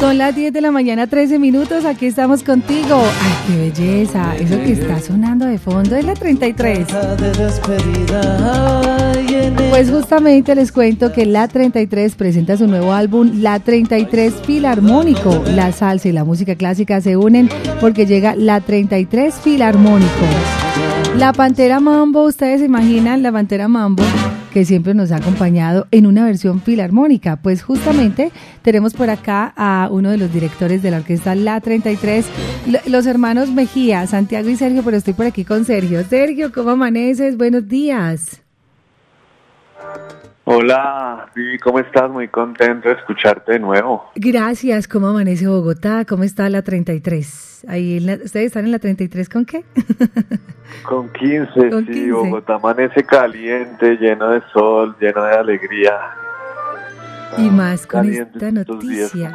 Son las 10 de la mañana, 13 minutos. Aquí estamos contigo. ¡Ay, qué belleza! Eso que está sonando de fondo es la 33. Pues justamente les cuento que la 33 presenta su nuevo álbum, La 33 Filarmónico. La salsa y la música clásica se unen porque llega La 33 Filarmónico. La Pantera Mambo, ustedes se imaginan la Pantera Mambo que siempre nos ha acompañado en una versión filarmónica. Pues justamente tenemos por acá a uno de los directores de la orquesta La 33, los hermanos Mejía, Santiago y Sergio, pero estoy por aquí con Sergio. Sergio, ¿cómo amaneces? Buenos días. Hola, Vivi, ¿cómo estás? Muy contento de escucharte de nuevo. Gracias, ¿cómo amanece Bogotá? ¿Cómo está la 33? Ahí ¿Ustedes están en la 33 con qué? Con 15, sí, Bogotá amanece caliente, lleno de sol, lleno de alegría. Y más con esta noticia.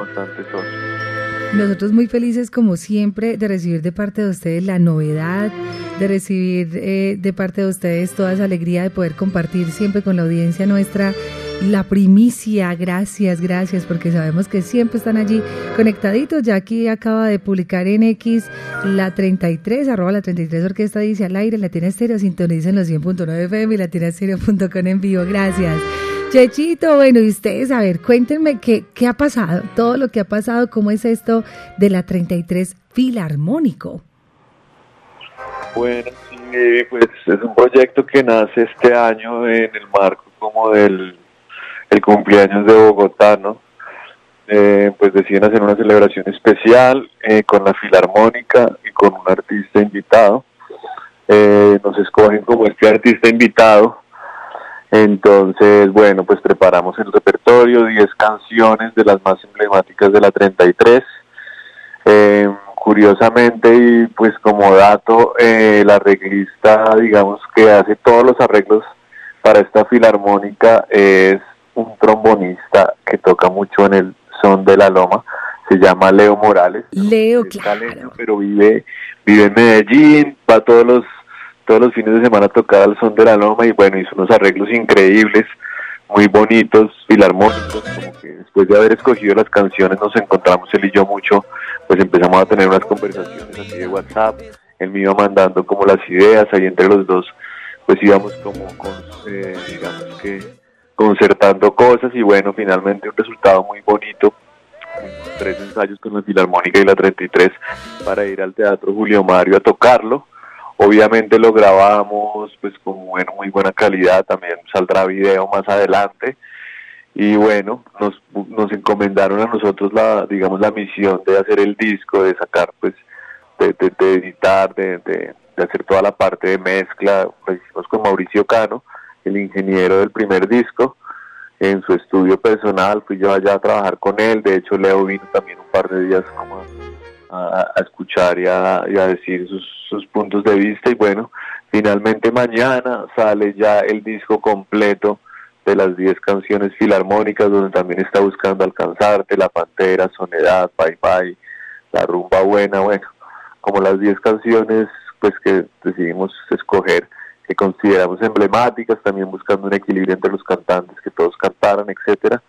Nosotros muy felices como siempre de recibir de parte de ustedes la novedad, de recibir eh, de parte de ustedes toda esa alegría de poder compartir siempre con la audiencia nuestra la primicia. Gracias, gracias, porque sabemos que siempre están allí conectaditos. Ya aquí acaba de publicar en X la 33, arroba la 33 orquesta dice al aire, Latina Estéreo, sintonicen los 100.9 FM y latinastereo.com en vivo. Gracias. Chechito, bueno, y ustedes, a ver, cuéntenme qué, qué ha pasado, todo lo que ha pasado, cómo es esto de la 33 Filarmónico. Bueno, sí, pues es un proyecto que nace este año en el marco como del el cumpleaños de Bogotá, ¿no? Eh, pues deciden hacer una celebración especial eh, con la Filarmónica y con un artista invitado. Eh, nos escogen como este artista invitado entonces, bueno, pues preparamos el repertorio, 10 canciones de las más emblemáticas de la 33. Eh, curiosamente, y pues como dato, eh, la arreglista, digamos, que hace todos los arreglos para esta filarmónica es un trombonista que toca mucho en el son de la loma, se llama Leo Morales. Leo, claro. pero vive, vive en Medellín, va a todos los todos los fines de semana tocaba al son de la loma y bueno, hizo unos arreglos increíbles, muy bonitos, filarmónicos, como que después de haber escogido las canciones nos encontramos él y yo mucho, pues empezamos a tener unas conversaciones así de WhatsApp, él me iba mandando como las ideas, ahí entre los dos pues íbamos como con, eh, digamos que concertando cosas y bueno, finalmente un resultado muy bonito tres ensayos con la Filarmónica y la 33 para ir al Teatro Julio Mario a tocarlo Obviamente lo grabamos pues con muy buena calidad, también saldrá video más adelante. Y bueno, nos, nos encomendaron a nosotros la, digamos, la misión de hacer el disco, de sacar pues, de, editar, de, de, hacer toda la parte de mezcla. Lo hicimos con Mauricio Cano, el ingeniero del primer disco, en su estudio personal. Fui yo allá a trabajar con él. De hecho, Leo vino también un par de días como a, escuchar y a, decir sus, sus, puntos de vista. Y bueno, finalmente mañana sale ya el disco completo de las 10 canciones filarmónicas donde también está buscando alcanzarte, La Pantera, Soledad, Bye Bye, La Rumba Buena, bueno, como las 10 canciones pues que decidimos escoger que consideramos emblemáticas, también buscando un equilibrio entre los cantantes, que todos cantaran, etcétera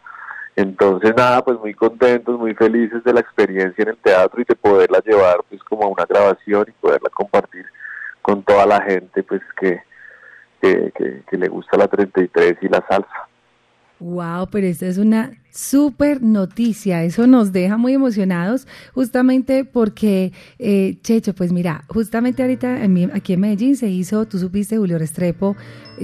entonces, nada, pues muy contentos, muy felices de la experiencia en el teatro y de poderla llevar pues como a una grabación y poderla compartir con toda la gente pues que, que, que, que le gusta la 33 y la salsa. Wow, pero esta es una súper noticia. Eso nos deja muy emocionados, justamente porque, eh, Checho, pues mira, justamente ahorita aquí en Medellín se hizo, tú supiste, Julio Restrepo,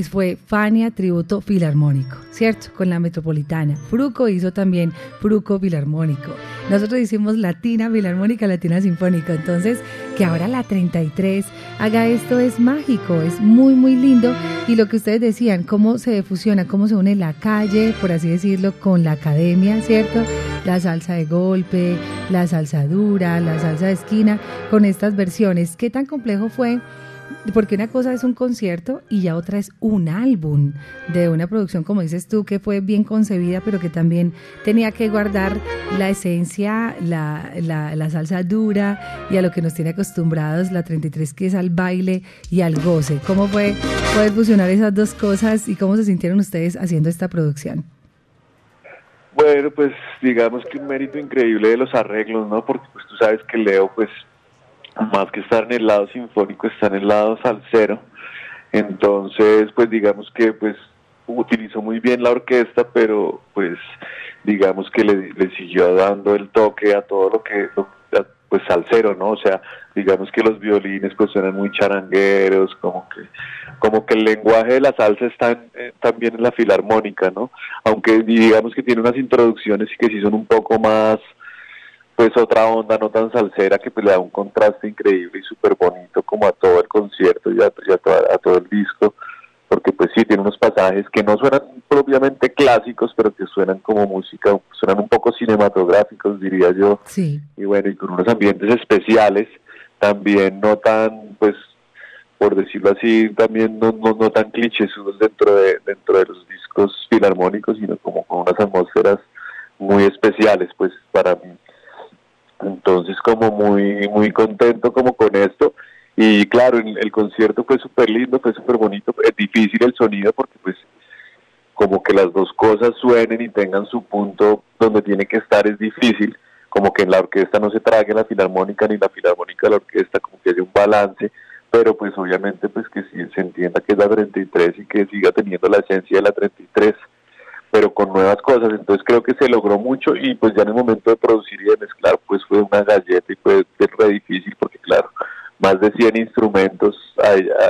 fue Fania Tributo Filarmónico, ¿cierto? Con la Metropolitana. Fruco hizo también Fruco Filarmónico. Nosotros hicimos Latina Filarmónica, Latina Sinfónica. Entonces, que ahora la 33 haga esto es mágico, es muy, muy lindo. Y lo que ustedes decían, cómo se fusiona, cómo se une la calle, por así decirlo, con la academia, ¿cierto? La salsa de golpe, la salsa dura, la salsa de esquina, con estas versiones. ¿Qué tan complejo fue? porque una cosa es un concierto y ya otra es un álbum de una producción, como dices tú, que fue bien concebida, pero que también tenía que guardar la esencia, la, la, salsa dura y a lo que nos tiene acostumbrados la 33, que es al baile y al goce. ¿Cómo fue poder fusionar esas dos cosas y cómo se sintieron ustedes haciendo esta producción? Bueno, pues digamos que un mérito increíble de los arreglos, ¿no? Porque pues tú sabes que Leo, pues más que estar en el lado sinfónico, está en el lado salsero. Entonces, pues digamos que pues utilizó muy bien la orquesta, pero pues digamos que le, le siguió dando el toque a todo lo que pues salsero, ¿no? O sea, digamos que los violines pues suenan muy charangueros, como que como que el lenguaje de la salsa está eh, también en la filarmónica, ¿no? Aunque digamos que tiene unas introducciones y que sí son un poco más pues otra onda no tan salsera que pues le da un contraste increíble y súper bonito como a todo el concierto y a, a todo el disco porque pues sí, tiene unos pasajes que no suenan propiamente clásicos, pero que suenan como música, suenan un poco cinematográficos, diría yo. Sí. Y bueno, y con unos ambientes especiales, también no tan, pues, por decirlo así, también no, no, no tan clichésudos dentro de, dentro de los discos filarmónicos, sino como con unas atmósferas muy especiales, pues, para mí. Entonces, como muy, muy contento como con esto y claro, el, concierto fue súper lindo, fue súper bonito. Es difícil el sonido porque pues como que las dos cosas suenen y tengan su punto donde tiene que estar es difícil. Como que en la orquesta no se trague la filarmónica ni la filarmónica de la orquesta, como que haya un balance. Pero pues obviamente pues que sí, se entienda que es la 33 y que siga teniendo la esencia de la 33 pero con nuevas cosas. Entonces creo que se logró mucho y pues ya en el momento de producir y de mezclar pues fue una galleta y fue re difícil porque claro, más de 100 instrumentos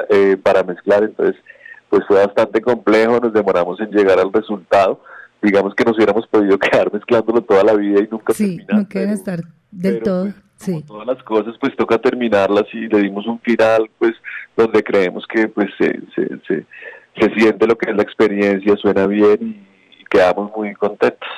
eh, para mezclar, entonces pues fue bastante complejo, nos demoramos en llegar al resultado, digamos que nos hubiéramos podido quedar mezclándolo toda la vida y nunca sí, terminar. no estar del todo, pues, sí. Todas las cosas pues toca terminarlas y le dimos un final pues donde creemos que pues se, se, se, se siente lo que es la experiencia, suena bien y quedamos muy contentos.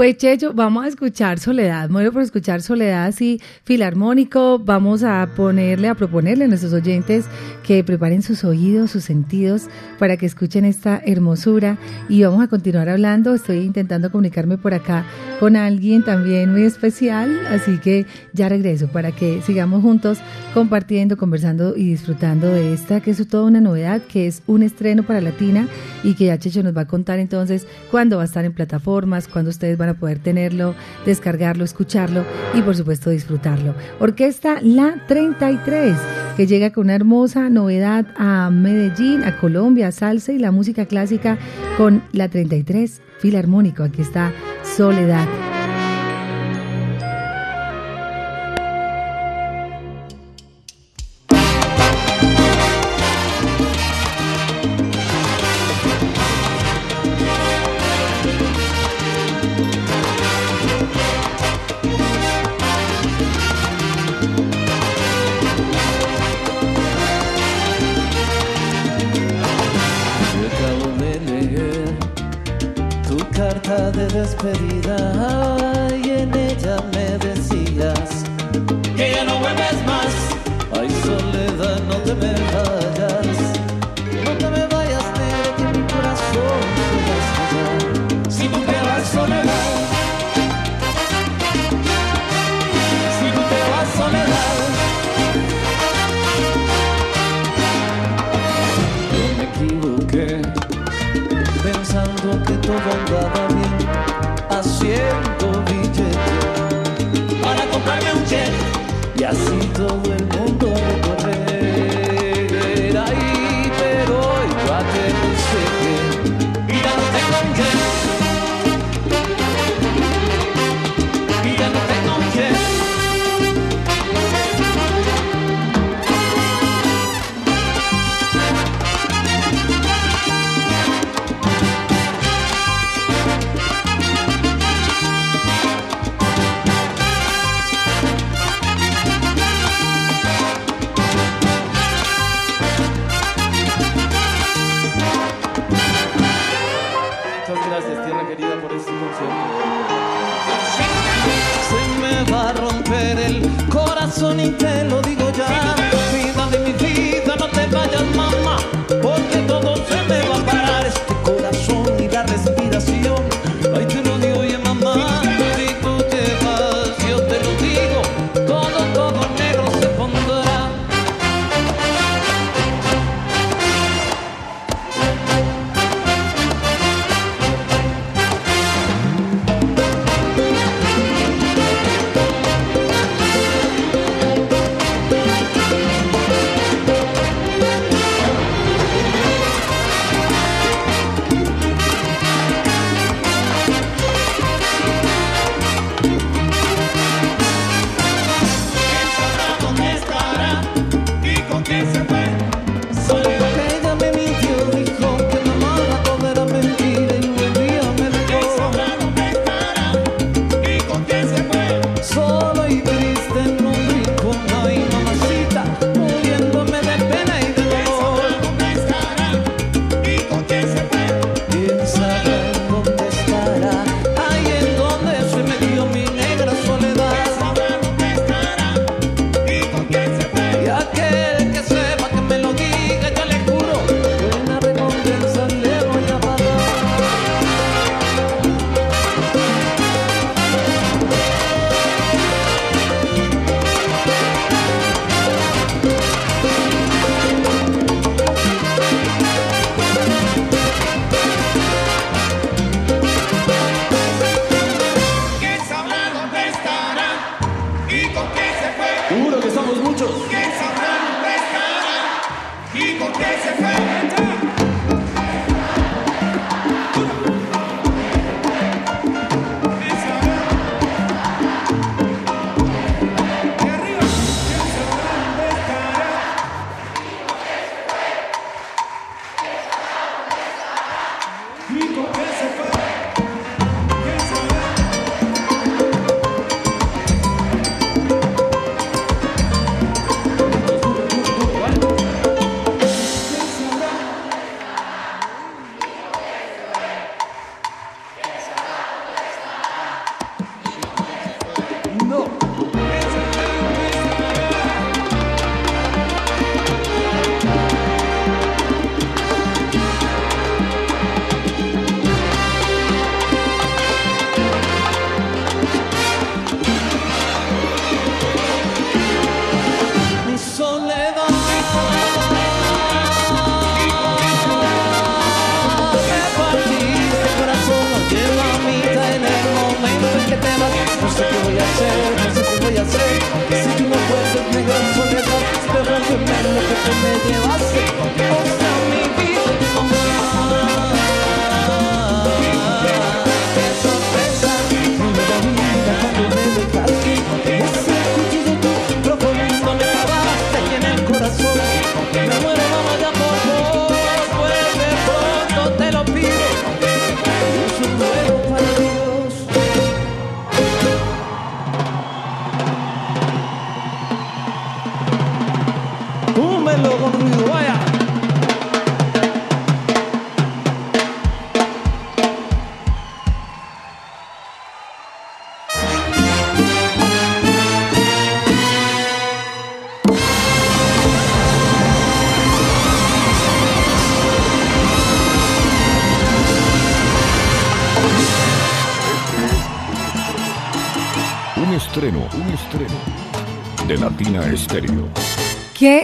Pues Checho, vamos a escuchar Soledad, muero por escuchar Soledad así filarmónico, vamos a ponerle, a proponerle a nuestros oyentes que preparen sus oídos, sus sentidos para que escuchen esta hermosura. Y vamos a continuar hablando, estoy intentando comunicarme por acá con alguien también muy especial, así que ya regreso para que sigamos juntos compartiendo, conversando y disfrutando de esta que es toda una novedad, que es un estreno para Latina y que ya Checho nos va a contar entonces cuándo va a estar en plataformas, cuándo ustedes van a poder tenerlo, descargarlo, escucharlo y por supuesto disfrutarlo. Orquesta La 33, que llega con una hermosa novedad a Medellín, a Colombia, salsa y la música clásica con La 33 Filarmónico. Aquí está Soledad. खरीदा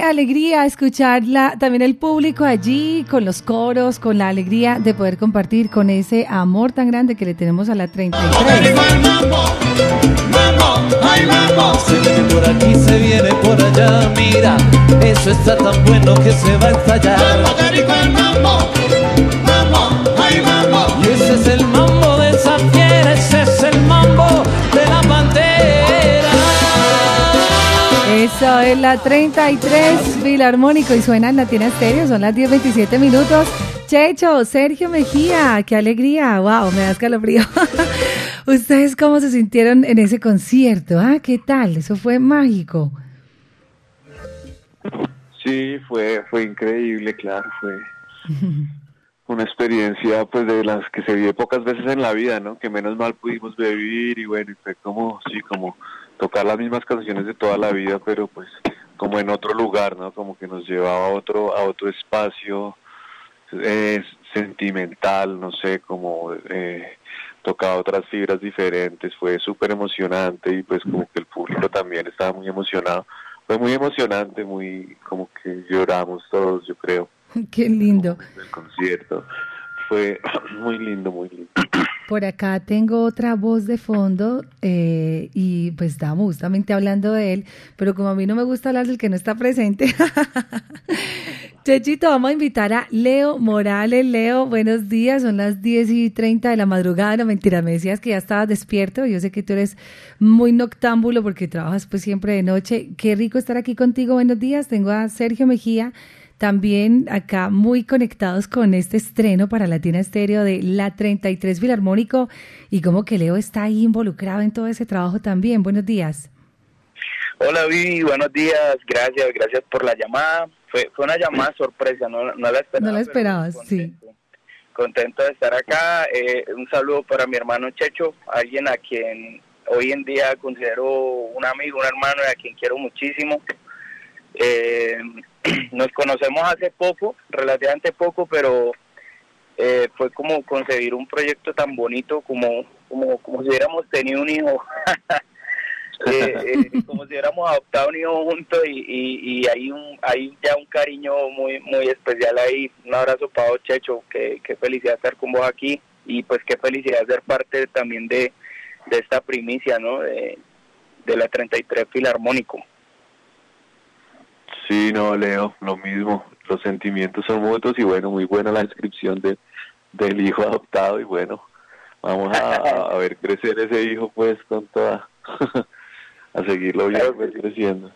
alegría escucharla, también el público allí con los coros, con la alegría de poder compartir con ese amor tan grande que le tenemos a la 33. Se por aquí, se viene por allá, mira, eso está tan bueno que se va a estallar. Es la 33 Filarmónico y suena en Latina Estéreo, son las 10.27 minutos. Checho, Sergio Mejía, qué alegría, wow, me da escalofrío. ¿Ustedes cómo se sintieron en ese concierto? Ah, ¿qué tal? Eso fue mágico. Sí, fue, fue increíble, claro, fue una experiencia pues de las que se vive pocas veces en la vida, ¿no? Que menos mal pudimos vivir y bueno, fue como, sí, como tocar las mismas canciones de toda la vida, pero pues como en otro lugar, ¿no? Como que nos llevaba a otro, a otro espacio eh, sentimental, no sé, como eh, tocaba otras fibras diferentes, fue súper emocionante y pues como que el público también estaba muy emocionado. Fue muy emocionante, muy como que lloramos todos, yo creo. Qué lindo. El concierto fue muy lindo, muy lindo. Por acá tengo otra voz de fondo eh, y pues estamos justamente hablando de él, pero como a mí no me gusta hablar del que no está presente, Chechito, vamos a invitar a Leo Morales. Leo, buenos días, son las 10 y 30 de la madrugada, no mentira, me decías que ya estabas despierto, yo sé que tú eres muy noctámbulo porque trabajas pues siempre de noche, qué rico estar aquí contigo, buenos días, tengo a Sergio Mejía también acá muy conectados con este estreno para Latina Estéreo de La 33 Filarmónico y como que Leo está ahí involucrado en todo ese trabajo también. Buenos días. Hola Vivi, buenos días, gracias, gracias por la llamada. Fue, fue una llamada sorpresa, no, no la esperaba. No la esperabas, sí. Contento de estar acá. Eh, un saludo para mi hermano Checho, alguien a quien hoy en día considero un amigo, un hermano y a quien quiero muchísimo. Eh, nos conocemos hace poco, relativamente poco, pero eh, fue como concebir un proyecto tan bonito como, como, como si hubiéramos tenido un hijo, eh, eh, como si hubiéramos adoptado un hijo juntos y, y, hay, un, hay ya un cariño muy muy especial ahí. Un abrazo para vos, Checho, qué, qué felicidad estar con vos aquí y pues qué felicidad ser parte también de, de esta primicia, ¿no? De, de la 33 Filarmónico. Sí, no, Leo, lo mismo. Los sentimientos son mutuos y bueno, muy buena la descripción de, del hijo adoptado y bueno, vamos a, a ver crecer ese hijo pues con toda, a seguirlo bien pues, creciendo.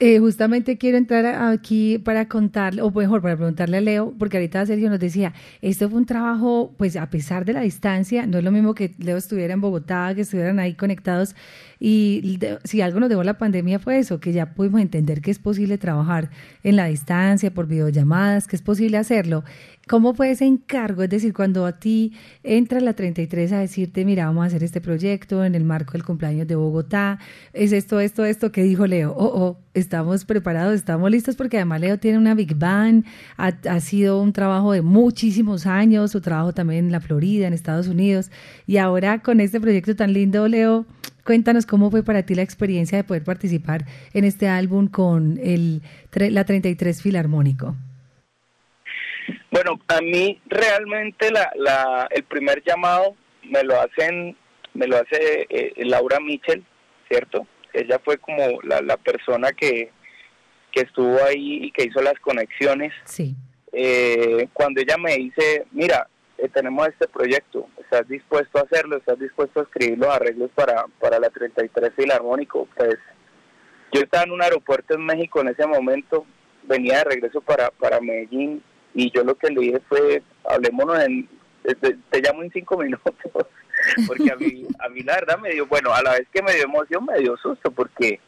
Eh, justamente quiero entrar aquí para contarle, o mejor, para preguntarle a Leo, porque ahorita Sergio nos decía, esto fue un trabajo, pues a pesar de la distancia, no es lo mismo que Leo estuviera en Bogotá, que estuvieran ahí conectados, y si algo nos dejó la pandemia fue eso, que ya pudimos entender que es posible trabajar en la distancia, por videollamadas, que es posible hacerlo. ¿Cómo fue ese encargo? Es decir, cuando a ti entra la 33 a decirte, mira, vamos a hacer este proyecto en el marco del cumpleaños de Bogotá, es esto, esto, esto, que dijo Leo? Oh, oh, estamos preparados, estamos listos, porque además Leo tiene una Big Bang, ha, ha sido un trabajo de muchísimos años, su trabajo también en la Florida, en Estados Unidos, y ahora con este proyecto tan lindo, Leo, Cuéntanos cómo fue para ti la experiencia de poder participar en este álbum con el, la 33 Filarmónico. Bueno, a mí realmente la, la, el primer llamado me lo hacen, me lo hace eh, Laura Mitchell, ¿cierto? Ella fue como la, la persona que, que estuvo ahí y que hizo las conexiones. Sí. Eh, cuando ella me dice, mira, eh, tenemos este proyecto, ¿estás dispuesto a hacerlo? ¿Estás dispuesto a escribir los arreglos para, para la 33 Filarmónico? Pues yo estaba en un aeropuerto en México en ese momento, venía de regreso para, para Medellín y yo lo que le dije fue, hablémonos en, te, llamo en cinco minutos, porque a mí, a mí la verdad me dio, bueno, a la vez que me dio emoción, me dio susto, porque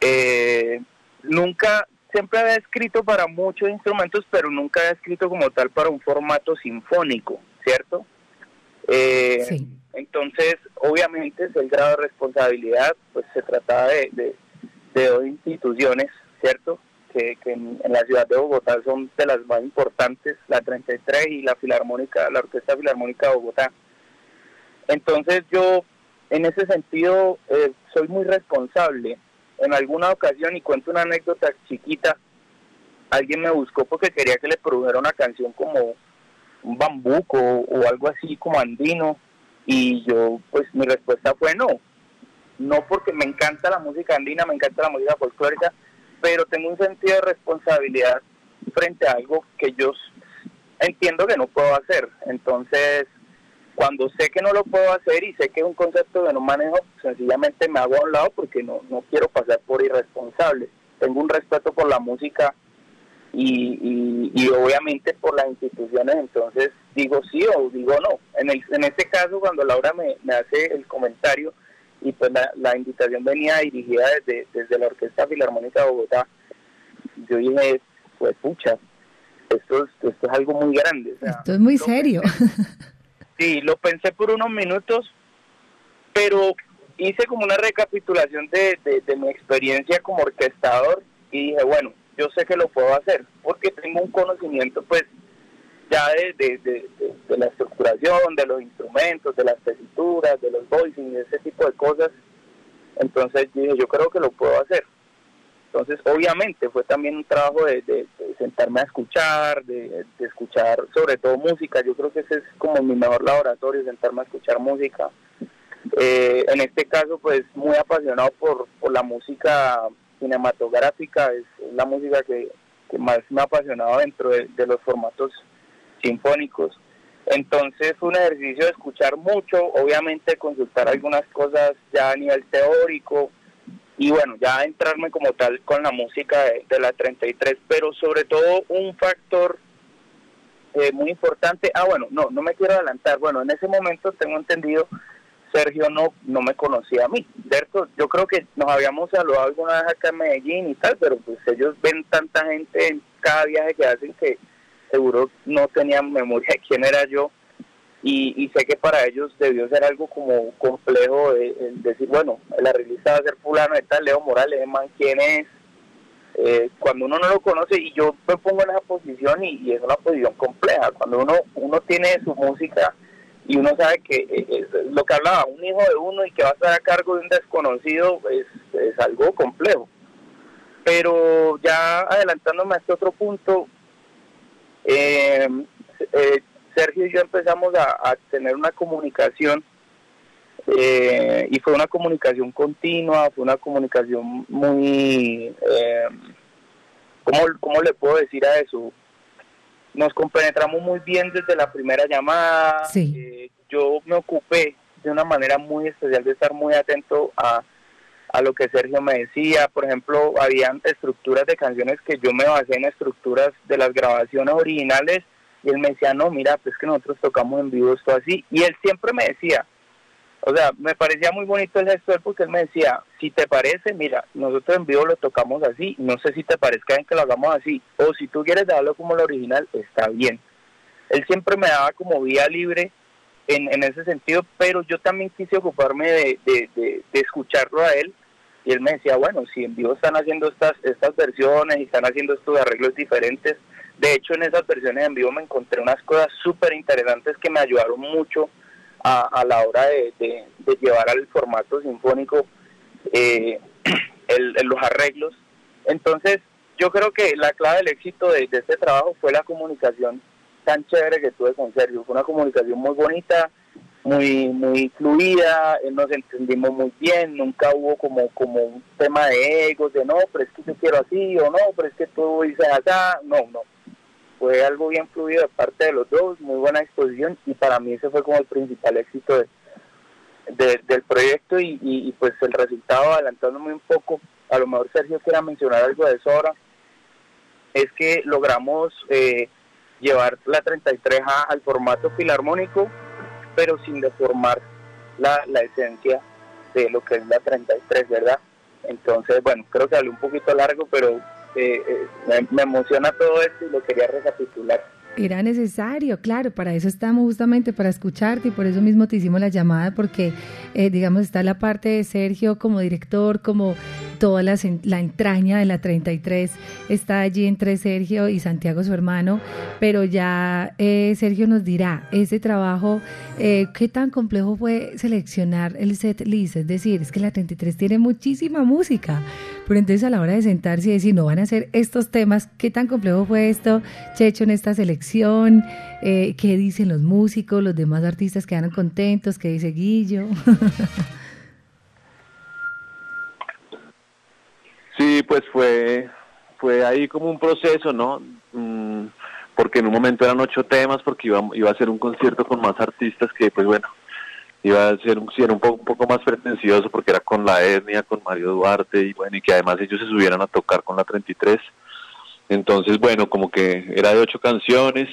eh, nunca, siempre había escrito para muchos instrumentos, pero nunca había escrito como tal para un formato sinfónico, ¿cierto? Eh, sí. Entonces, obviamente, es el grado de responsabilidad, pues se trataba de, de, de dos instituciones, ¿cierto? Que, en, la ciudad de Bogotá son de las más importantes, la 33 y la Filarmónica, la Orquesta Filarmónica de Bogotá. Entonces yo en ese sentido eh, soy muy responsable. En alguna ocasión, y cuento una anécdota chiquita, alguien me buscó porque quería que le produjera una canción como un bambuco o algo así como andino y yo pues mi respuesta fue no, no porque me encanta la música andina, me encanta la música folclórica, pero tengo un sentido de responsabilidad frente a algo que yo entiendo que no puedo hacer. Entonces, cuando sé que no lo puedo hacer y sé que es un concepto que no manejo, sencillamente me hago a un lado porque no, no quiero pasar por irresponsable. Tengo un respeto por la música y, y, obviamente por las instituciones, entonces digo sí o digo no. En, el, en este caso, cuando Laura me, me hace el comentario y pues la, la invitación venía dirigida desde, desde la Orquesta Filarmónica de Bogotá, yo dije, pues pucha, esto es, esto es algo muy grande. esto es muy serio. sí, lo pensé por unos minutos, pero hice como una recapitulación de, de, de mi experiencia como orquestador y dije, bueno, yo sé que lo puedo hacer, porque tengo un conocimiento pues ya de, de, la estructuración, de los instrumentos, de las tesituras, de los voicing, ese tipo de cosas. Entonces dije, yo creo que lo puedo hacer. Entonces, obviamente, fue también un trabajo de, sentarme a escuchar, de, escuchar sobre todo música. Yo creo que ese es como mi mejor laboratorio, sentarme a escuchar música. Eh, en este caso, pues muy apasionado por, por la música cinematográfica, es la música que, más me ha apasionado dentro de, los formatos sinfónicos. Entonces un ejercicio de escuchar mucho, obviamente consultar algunas cosas ya a nivel teórico y bueno, ya entrarme como tal con la música de, la 33, pero sobre todo un factor eh, muy importante, ah bueno, no, no me quiero adelantar, bueno, en ese momento tengo entendido Sergio no, no me conocía a mí. ¿cierto? Yo creo que nos habíamos saludado alguna vez acá en Medellín y tal, pero pues ellos ven tanta gente en cada viaje que hacen que seguro no tenían memoria de quién era yo. Y, sé que para ellos debió ser algo como complejo de, decir, bueno, la revista va a ser fulano de tal, Leo Morales, man, ¿quién es? Eh, cuando uno no lo conoce, y yo me pongo en esa posición y, y es una posición compleja, cuando uno, uno tiene su música y uno sabe que eh, lo que hablaba, un hijo de uno y que va a estar a cargo de un desconocido es, es algo complejo. Pero ya adelantándome a este otro punto, eh, eh, Sergio y yo empezamos a, tener una comunicación y fue una comunicación continua, fue una comunicación muy, ¿cómo, ¿cómo le puedo decir a eso? nos compenetramos muy bien desde la primera llamada. Eh, yo me ocupé de una manera muy especial de estar muy atento a, a lo que Sergio me decía. Por ejemplo, habían estructuras de canciones que yo me basé en estructuras de las grabaciones originales y él me decía, no, mira, pues que nosotros tocamos en vivo esto así. Y él siempre me decía, o sea, me parecía muy bonito el gesto porque él me decía, si te parece, mira, nosotros en vivo lo tocamos así, no sé si te parezca bien que lo hagamos así, o si tú quieres darlo como el original, está bien. Él siempre me daba como vía libre en, en ese sentido, pero yo también quise ocuparme de, de, de, escucharlo a él, y él me decía, bueno, si en vivo están haciendo estas, estas versiones y están haciendo estos arreglos diferentes, de hecho en esas versiones en vivo me encontré unas cosas súper interesantes que me ayudaron mucho a, la hora de, llevar al formato sinfónico eh, los arreglos. Entonces, yo creo que la clave del éxito de, este trabajo fue la comunicación tan chévere que tuve con Sergio. Fue una comunicación muy bonita, muy muy fluida, eh, nos entendimos muy bien, nunca hubo como como un tema de egos, de no, pero es que yo quiero así, o no, pero es que tú dices allá, no, no. Fue algo bien fluido de parte de los dos, muy buena exposición y para mí ese fue como el principal éxito de, del proyecto y, pues el resultado, adelantándome un poco, a lo mejor Sergio quiera mencionar algo de eso ahora, es que logramos eh, llevar la 33A al formato filarmónico, pero sin deformar la, la esencia de lo que es la 33, ¿verdad? Entonces, bueno, creo que hablé un poquito largo, pero eh, me, emociona todo esto y lo quería recapitular. Era necesario, claro, para eso estamos justamente, para escucharte y por eso mismo te hicimos la llamada, porque, eh, digamos, está la parte de Sergio como director, como toda la, la, entraña de la 33 está allí entre Sergio y Santiago, su hermano, pero ya eh, Sergio nos dirá, ese trabajo, eh, ¿qué tan complejo fue seleccionar el set list? Es decir, es que la 33 tiene muchísima música, pero entonces a la hora de sentarse y decir, no van a hacer estos temas, ¿qué tan complejo fue esto, Checho, en esta selección? Eh, ¿Qué dicen los músicos, los demás artistas quedaron contentos? ¿Qué dice Guillo? Sí, pues fue, fue ahí como un proceso, ¿no? Mm, porque en un momento eran ocho temas, porque iba, iba a ser un concierto con más artistas que, pues bueno, iba a ser un, un, poco, un poco más pretencioso porque era con la etnia, con Mario Duarte, y bueno, y que además ellos se subieran a tocar con la 33. Entonces, bueno, como que era de ocho canciones,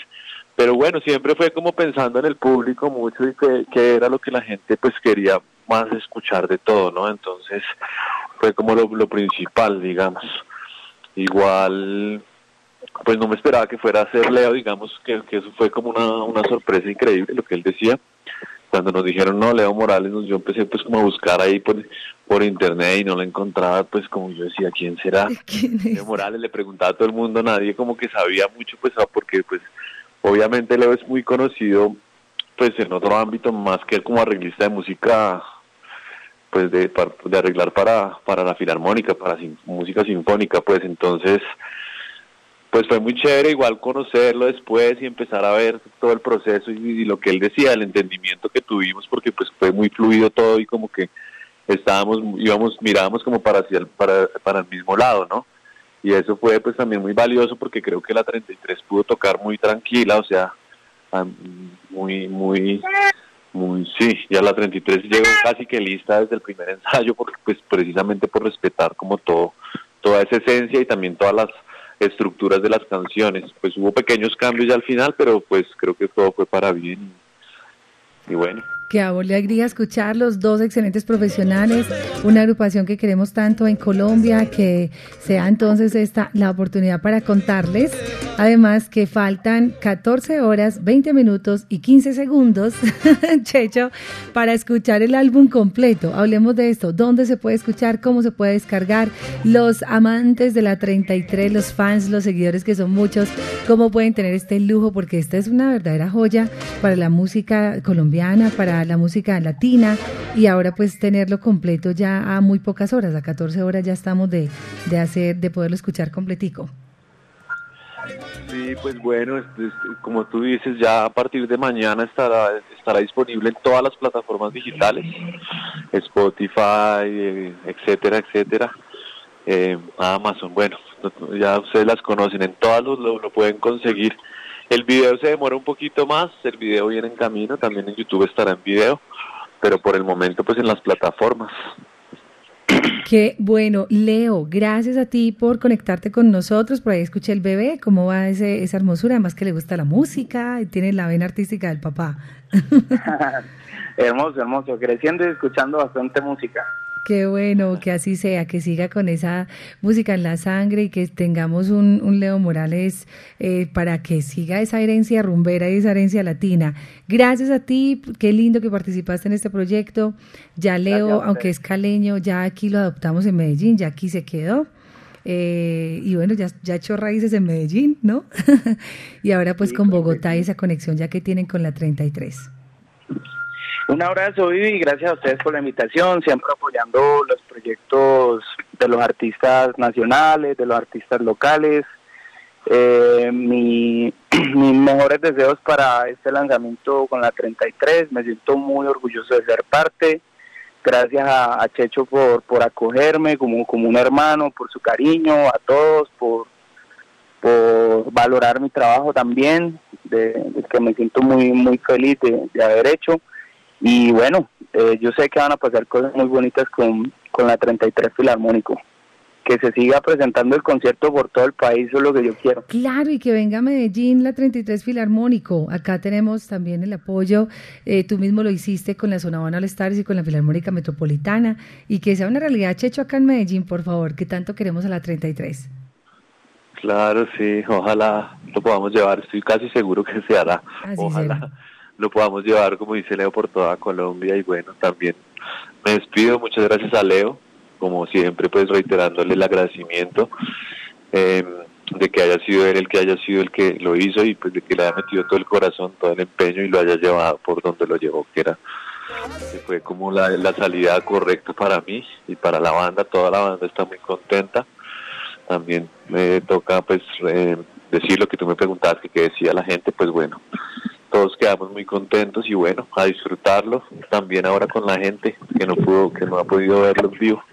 pero bueno, siempre fue como pensando en el público mucho y que, que era lo que la gente pues quería más escuchar de todo, ¿no? Entonces, fue como lo, principal, digamos. Igual, pues no me esperaba que fuera a ser Leo, digamos que, eso fue como una, una sorpresa increíble lo que él decía. Cuando nos dijeron, no, Leo Morales, yo empecé pues como a buscar ahí por, por internet y no lo encontraba, pues como yo decía, ¿quién será? Leo Morales, le preguntaba a todo el mundo, nadie como que sabía mucho, pues ah, porque pues obviamente Leo es muy conocido pues en otro ámbito más que como arreglista de música pues de, de arreglar para, para la filarmónica, para música sinfónica, pues entonces pues fue muy chévere igual conocerlo después y empezar a ver todo el proceso y, lo que él decía, el entendimiento que tuvimos, porque pues fue muy fluido todo y como que estábamos, íbamos, mirábamos como para hacia el, para, para el mismo lado, ¿no? Y eso fue pues también muy valioso porque creo que la 33 pudo tocar muy tranquila, o sea, muy, muy, muy, sí, ya la 33 llegó casi que lista desde el primer ensayo, porque pues precisamente por respetar como todo, toda esa esencia y también todas las estructuras de las canciones. Pues hubo pequeños cambios ya al final, pero pues creo que todo fue para bien y bueno. Qué alegría escuchar los dos excelentes profesionales, una agrupación que queremos tanto en Colombia, que sea entonces esta la oportunidad para contarles, además que faltan 14 horas, 20 minutos y 15 segundos, Checho, para escuchar el álbum completo. Hablemos de esto, dónde se puede escuchar, cómo se puede descargar, los amantes de la 33, los fans, los seguidores que son muchos, cómo pueden tener este lujo, porque esta es una verdadera joya para la música colombiana, para la música latina y ahora pues tenerlo completo ya a muy pocas horas, a 14 horas ya estamos de, de hacer, de poderlo escuchar completico. Sí, pues bueno, como tú dices, ya a partir de mañana estará estará disponible en todas las plataformas digitales, Spotify, eh, etcétera, etcétera, eh, Amazon, bueno, ya ustedes las conocen, en todas los, lo pueden conseguir el video se demora un poquito más, el video viene en camino, también en YouTube estará en video, pero por el momento pues en las plataformas. Qué bueno, Leo, gracias a ti por conectarte con nosotros. Por ahí escuché el bebé, cómo va ese, esa hermosura, además que le gusta la música y tiene la vena artística del papá. hermoso, hermoso, creciendo y escuchando bastante música. Qué bueno, que así sea, que siga con esa música en la sangre y que tengamos un, Leo Morales eh, para que siga esa herencia rumbera y esa herencia latina. Gracias a ti, qué lindo que participaste en este proyecto. Ya Leo, aunque es caleño, ya aquí lo adoptamos en Medellín, ya aquí se quedó. Eh, y bueno, ya, ya echó raíces en Medellín, ¿no? y ahora pues con Bogotá y esa conexión ya que tienen con la 33. Un abrazo, Vivi, gracias a ustedes por la invitación, siempre apoyando los proyectos de los artistas nacionales, de los artistas locales. Eh, mi, mis mejores deseos para este lanzamiento con la 33, me siento muy orgulloso de ser parte. Gracias a, Checho por, por acogerme como, como un hermano, por su cariño, a todos, por valorar mi trabajo también, de, que me siento muy, muy feliz de haber hecho. Y bueno, eh, yo sé que van a pasar cosas muy bonitas con, con la 33 Filarmónico. Que se siga presentando el concierto por todo el país, eso es lo que yo quiero. Claro, y que venga a Medellín la 33 Filarmónico. Acá tenemos también el apoyo, eh, tú mismo lo hiciste con la Zona All Stars y con la Filarmónica Metropolitana. Y que sea una realidad, Checho, acá en Medellín, por favor, que tanto queremos a la 33. Claro, sí, ojalá lo podamos llevar, estoy casi seguro que se hará. ojalá lo podamos llevar, como dice Leo, por toda Colombia. Y bueno, también me despido. Muchas gracias a Leo como siempre, pues reiterándole el agradecimiento em, de que haya sido él el que haya sido el que lo hizo y pues de que le haya metido todo el corazón, todo el empeño y lo haya llevado por donde lo llevó, que era que fue como la, la salida correcta para mí y para la banda, toda la banda está muy contenta. También me toca pues eh, decir lo que tú me preguntabas, que qué decía la gente, pues bueno, todos quedamos muy contentos y bueno, a disfrutarlo también ahora con la gente que no pudo, que no ha podido verlo en vivo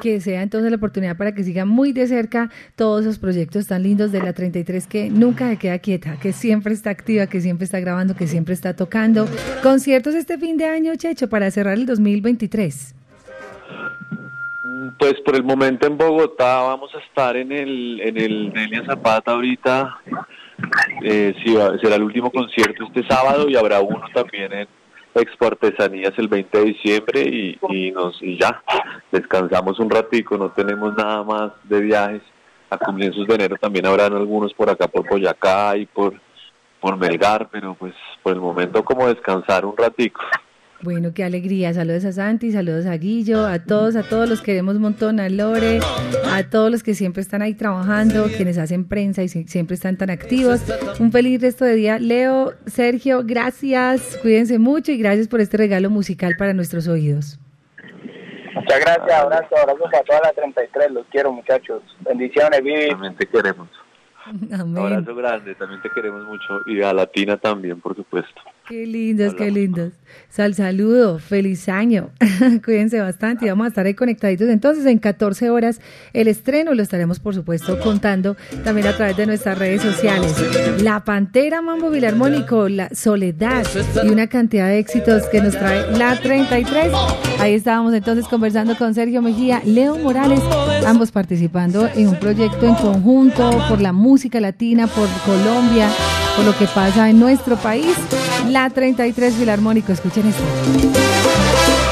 que sea entonces la oportunidad para que siga muy de cerca todos esos proyectos tan lindos de la 33 que nunca se queda quieta, que siempre está activa, que siempre está grabando, que siempre está tocando. Conciertos este fin de año, Checho, para cerrar el 2023. Pues por el momento en Bogotá vamos a estar en el en el Nelia Zapata ahorita. Eh, sí, será el último concierto este sábado y habrá uno también en Expo Artesanías el 20 de diciembre y, y, nos, y ya, descansamos un ratico, no tenemos nada más de viajes. A comienzos de enero también habrán algunos por acá, por Boyacá y por, por Melgar, pero pues por el momento como descansar un ratico. Bueno, qué alegría. Saludos a Santi, saludos a Guillo, a todos, a todos los queremos un montón, a Lore, a todos los que siempre están ahí trabajando, quienes hacen prensa y siempre están tan activos. Un feliz resto de día. Leo, Sergio, gracias, cuídense mucho y gracias por este regalo musical para nuestros oídos. Muchas gracias, abrazo, abrazo para toda la 33, los quiero muchachos. Bendiciones, Vivi. También te queremos. Un abrazo grande, también te queremos mucho y a Latina también, por supuesto. Qué lindos, qué lindos. Sal saludo, feliz año. Cuídense bastante y vamos a estar ahí conectaditos. Entonces, en 14 horas, el estreno lo estaremos, por supuesto, contando también a través de nuestras redes sociales. La Pantera Mambo Vilarmónico, La Soledad y una cantidad de éxitos que nos trae la 33. Ahí estábamos entonces conversando con Sergio Mejía, Leo Morales, ambos participando en un proyecto en conjunto por la música latina, por Colombia por lo que pasa en nuestro país. La 33 Filarmónico, escuchen esto.